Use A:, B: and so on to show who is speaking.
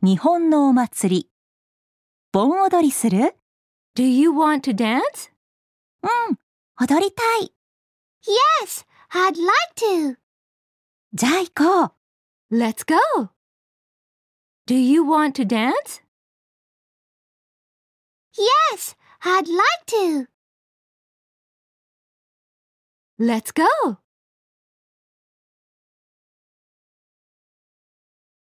A: 日本のお祭り。盆踊りする
B: Do you want to dance?
A: うん、踊りたい。
C: Yes, I'd like to.
A: じゃあ行こう。
B: Let's go. Do you want to dance?
C: Yes, I'd like to.
B: Let's go.